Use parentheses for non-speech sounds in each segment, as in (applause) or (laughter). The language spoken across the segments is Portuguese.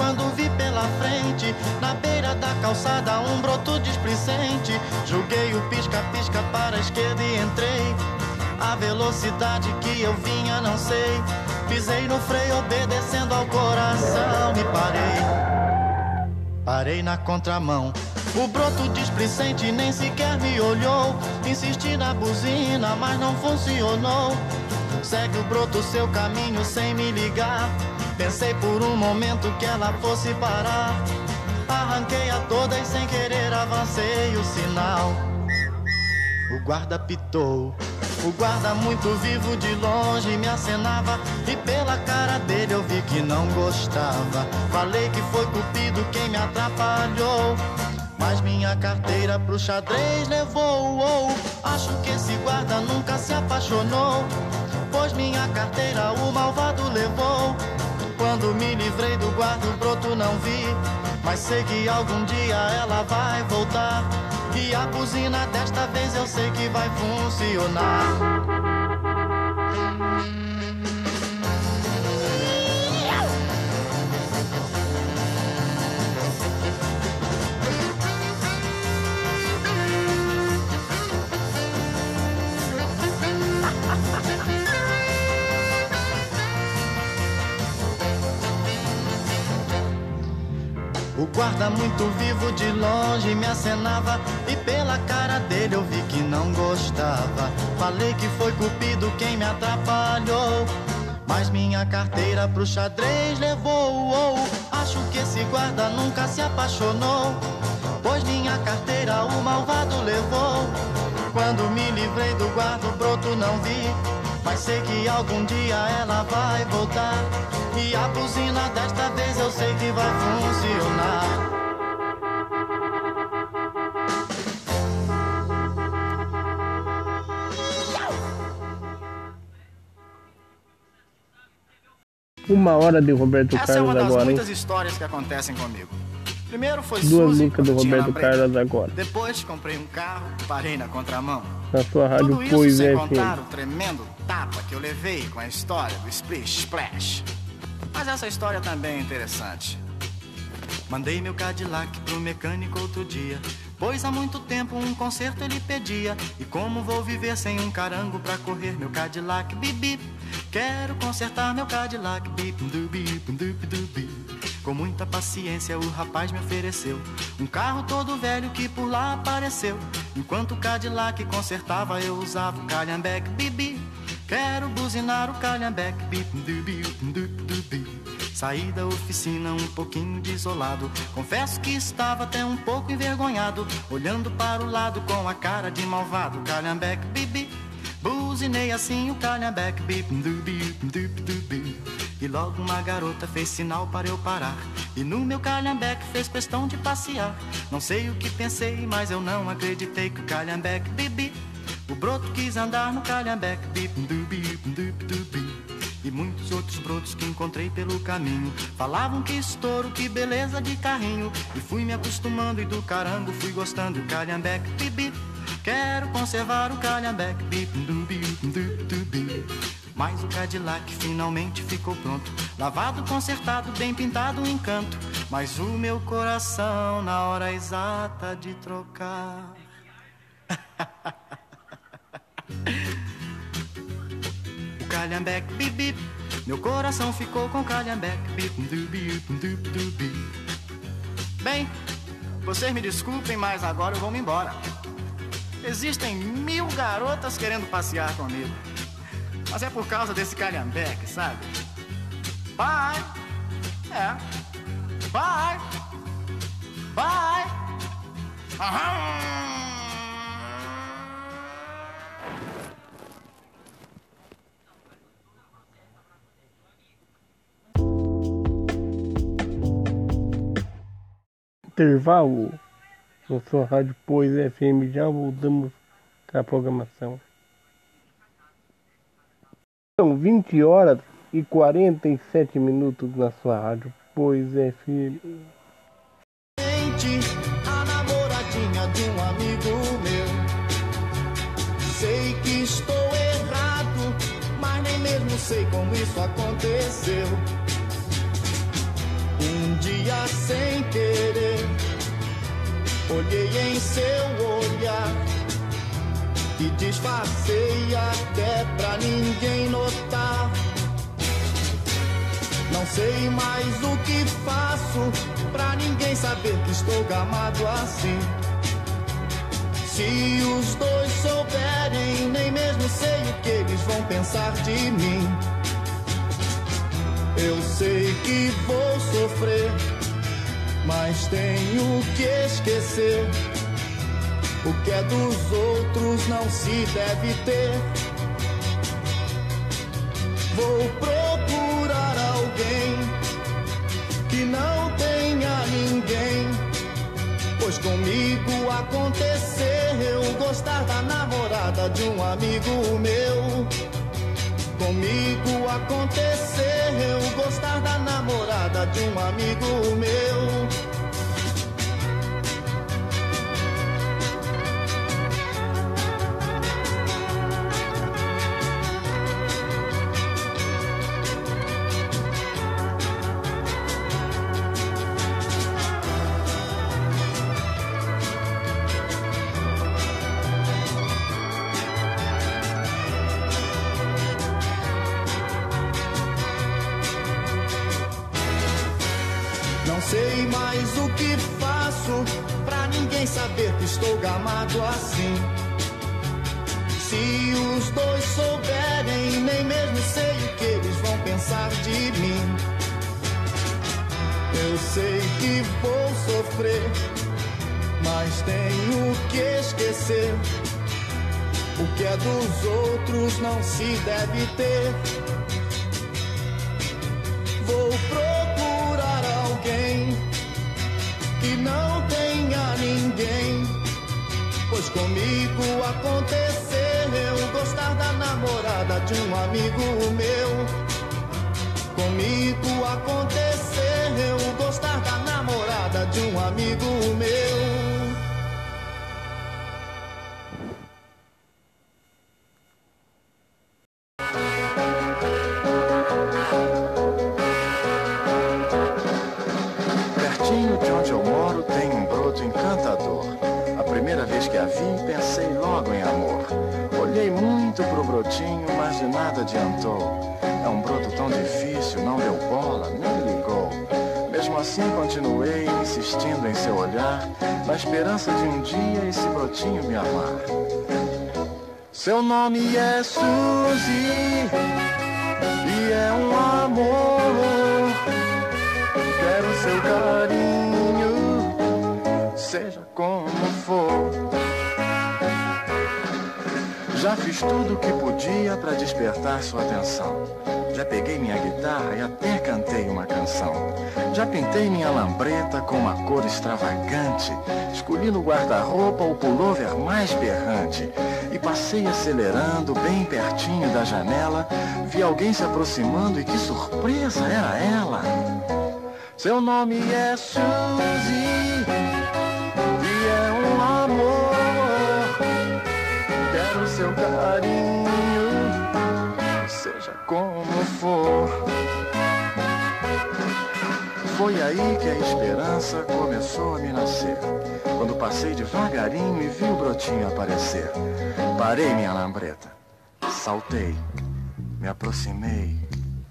quando vi pela frente, na beira da calçada, um broto displicente. Joguei o pisca-pisca para a esquerda e entrei. A velocidade que eu vinha, não sei. Pisei no freio, obedecendo ao coração e parei. Parei na contramão. O broto displicente nem sequer me olhou. Insisti na buzina, mas não funcionou. Segue o broto seu caminho sem me ligar. Pensei por um momento que ela fosse parar. Arranquei a todas sem querer, avancei o sinal. O guarda pitou. O guarda muito vivo de longe me acenava e pela cara dele eu vi que não gostava. Falei que foi cupido quem me atrapalhou. Mas minha carteira pro xadrez levou. Acho que esse guarda nunca se apaixonou. Pois minha carteira o malvado levou. Quando me livrei do guarda, broto não vi. Mas sei que algum dia ela vai voltar. E a buzina desta vez eu sei que vai funcionar. O guarda muito vivo de longe me acenava e pela cara dele eu vi que não gostava. Falei que foi cupido quem me atrapalhou. Mas minha carteira pro xadrez levou. Oh, acho que esse guarda nunca se apaixonou. Pois minha carteira o malvado levou. Quando me livrei do guarda, o broto não vi. Mas sei que algum dia ela vai voltar. E a buzina desta vez eu sei que vai funcionar. Uma hora de Roberto Essa é uma Carlos das agora, hein? muitas histórias que acontecem comigo. Primeiro foi Duas Suzy, músicas do Roberto. Carlos agora. Depois comprei um carro, parei na contramão. Na sua rádio Tudo isso Pois sem contar o tremendo tapa que eu levei com a história do Splish Splash. Mas essa história também é interessante. Mandei meu Cadillac pro mecânico outro dia. Pois há muito tempo um conserto ele pedia. E como vou viver sem um carango pra correr meu Cadillac? Bip. Quero consertar meu Cadillac. Bip, du. Com muita paciência o rapaz me ofereceu um carro todo velho que por lá apareceu. Enquanto o Cadillac consertava eu usava o. Bip, bip. Quero buzinar o calhambeque. Saí da oficina um pouquinho desolado. Confesso que estava até um pouco envergonhado. Olhando para o lado com a cara de malvado. Calhambeque, bibi. Buzinei assim o calhambeque. E logo uma garota fez sinal para eu parar. E no meu calhambeque fez questão de passear. Não sei o que pensei, mas eu não acreditei que o calhambeque, bibi. Broto quis andar no calhambeque. E muitos outros brotos que encontrei pelo caminho Falavam que estouro, que beleza de carrinho. E fui me acostumando e do carango fui gostando Calhambeque, bibi Quero conservar o calhambeque, Mas o Cadillac finalmente ficou pronto. Lavado, consertado, bem pintado, um encanto. Mas o meu coração na hora exata de trocar (laughs) o calhambeque, bip, bip. Meu coração ficou com calhambeque, bip, du, bip, dup, du, bip. Bem, vocês me desculpem, mas agora eu vou me embora. Existem mil garotas querendo passear comigo. Mas é por causa desse calhambeque, sabe? Bye! É. Bye! Bye! Aham! Intervalo. Na sua rádio Pois FM. Já voltamos com a programação. São 20 horas e 47 minutos na sua rádio Pois FM. A namoradinha de um amigo meu. Sei que estou errado, mas nem mesmo sei como isso aconteceu. Um dia sem querer, olhei em seu olhar e disfarcei até pra ninguém notar. Não sei mais o que faço pra ninguém saber que estou gamado assim. Se os dois souberem, nem mesmo sei o que eles vão pensar de mim. Eu sei que vou sofrer, mas tenho que esquecer. O que é dos outros não se deve ter. Vou procurar alguém que não tenha ninguém. Pois comigo aconteceu gostar da namorada de um amigo meu. Comigo aconteceu gostar da namorada de um amigo meu. Estou gamado assim. Se os dois souberem, nem mesmo sei o que eles vão pensar de mim. Eu sei que vou sofrer, mas tenho que esquecer. O que é dos outros não se deve ter. Pois comigo aconteceu gostar da namorada de um amigo meu. Comigo aconteceu gostar da namorada de um amigo adiantou. É um broto tão difícil, não deu bola, nem ligou. Mesmo assim continuei insistindo em seu olhar, na esperança de um dia esse brotinho me amar. Seu nome é Suzy e é um amor. Quero seu carinho, seja como for. Já fiz tudo o que podia para despertar sua atenção. Já peguei minha guitarra e até cantei uma canção. Já pintei minha lambreta com uma cor extravagante. Escolhi no guarda-roupa o pullover mais berrante. E passei acelerando bem pertinho da janela. Vi alguém se aproximando e que surpresa era ela. Seu nome é Suzy seu carinho, seja como for. Foi aí que a esperança começou a me nascer. Quando passei devagarinho e vi o brotinho aparecer. Parei minha lambreta, saltei, me aproximei,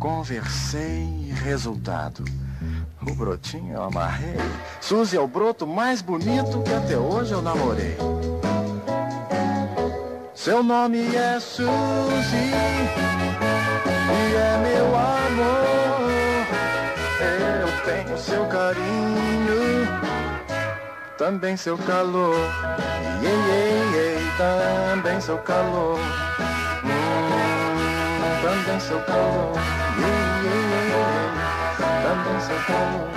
conversei resultado. O brotinho eu amarrei. Suzy é o broto mais bonito que até hoje eu namorei. Seu nome é Suzy e é meu amor. Eu tenho seu carinho, também seu calor. Ei, ei, ei, também seu calor. Hum, também seu calor. Ei, ei, ei, também seu calor.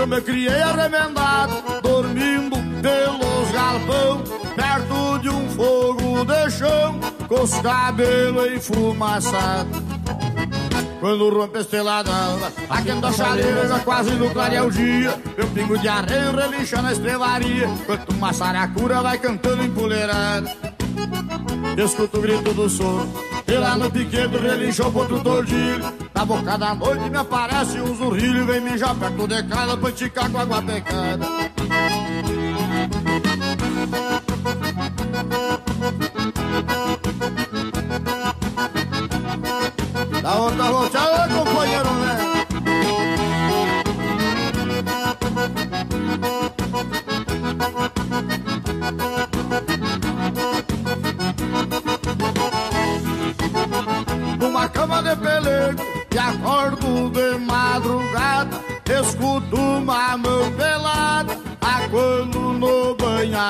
Eu me criei arremendado, dormindo pelos galpão, perto de um fogo de chão, com os cabelos enfumaçados. Quando rompe a estrelada Aquendo a chaleira já quase no clarear o dia Meu pingo de areia relincha na estrevaria Enquanto uma saracura vai cantando empoleirada Escuto o grito do sono E lá no relincha o ponto tordilho Na boca da noite me aparece um zurrilho Vem mijar perto de casa pra esticar com água pecada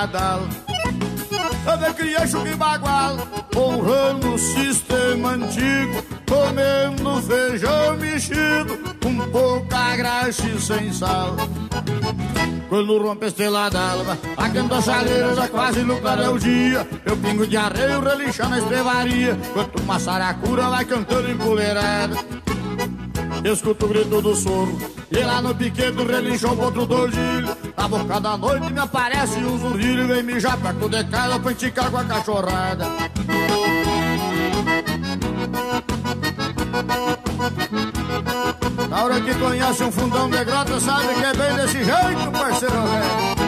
Eu me criei chuque bagual Honrando o sistema antigo Comendo feijão mexido Com pouca graxa e sem sal. Quando rompe a estrela d'alva a chaleira já quase no clareio o dia. Eu pingo de arreio relincha na estrevaria Quanto uma saracura vai cantando empoleirada Escuto o grito do soro E lá no piquete relincha o outro dordilho Na boca da noite me aparece um zurrilho Vem mijar perto de casa pra enticar com a cachorrada. Na hora que conhece um fundão de grota Sabe que é bem desse jeito, parceiro velho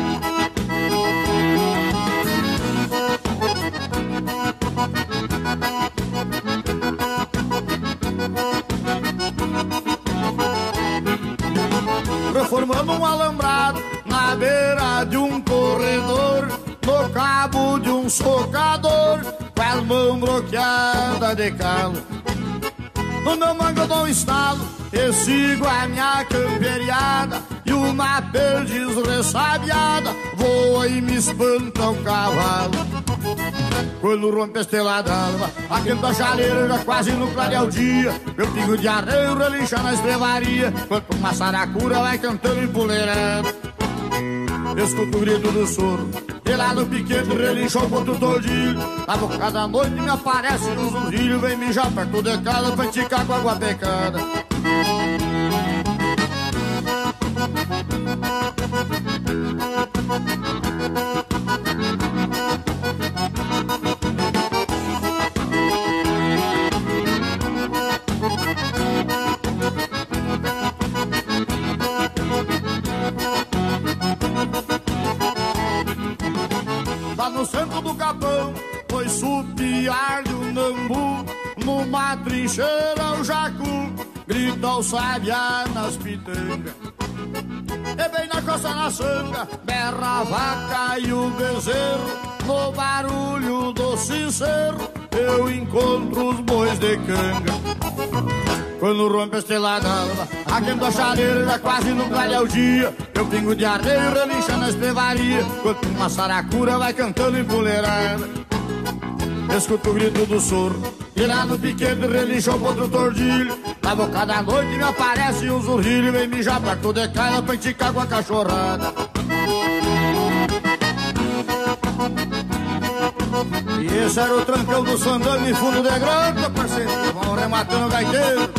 Reformando um alambrado na beira de um corredor No cabo de um socador Com a mão bloqueada de calo. No meu mango eu dou um estalo E sigo a minha camperiada E uma perdiz ressabiada Voa e me espanta o cavalo quando rompe a estrela d'alva Aquento a chaleira já quase no clarear o dia. Meu pingo de arreio relincha na estrevaria Quanto uma saracura vai cantando empoleirando Escuto o grito do soro E lá no piquete relincha o ponto todinho. Na boca da noite me aparece um zurrilho Vem mijar perto de casa pra esticar com água pecada Grita o sabiá nas pitangas E bem na costa na sanga Berra a vaca e o bezerro. No barulho do sincero Eu encontro os bois de canga. Quando rompe a estrela d'alva Aquendo a chaleira quase no clarear o dia Eu pingo de areia relincha na estrevaria Quanto uma saracura vai cantando empoleirada Escuto o grito do soro E lá no piquete relincha o tordilho. Na boca da noite me aparece um zurrilho. Vem mijar perto de casa pra enticar com a cachorrada. E esse era o trancão do Sandano em fundo de grota, parceiro. Vão rematando o gaiteiro